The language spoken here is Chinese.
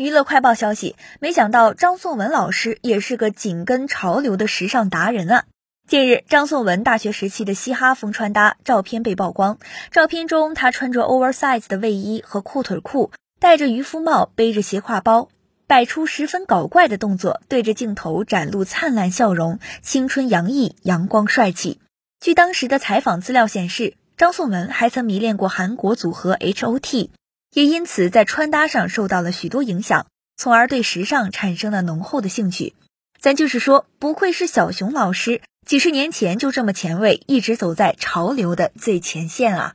娱乐快报消息，没想到张颂文老师也是个紧跟潮流的时尚达人啊！近日，张颂文大学时期的嘻哈风穿搭照片被曝光，照片中他穿着 oversize 的卫衣和裤腿裤，戴着渔夫帽，背着斜挎包，摆出十分搞怪的动作，对着镜头展露灿烂笑容，青春洋溢，阳光帅气。据当时的采访资料显示，张颂文还曾迷恋过韩国组合 H.O.T。也因此在穿搭上受到了许多影响，从而对时尚产生了浓厚的兴趣。咱就是说，不愧是小熊老师，几十年前就这么前卫，一直走在潮流的最前线啊！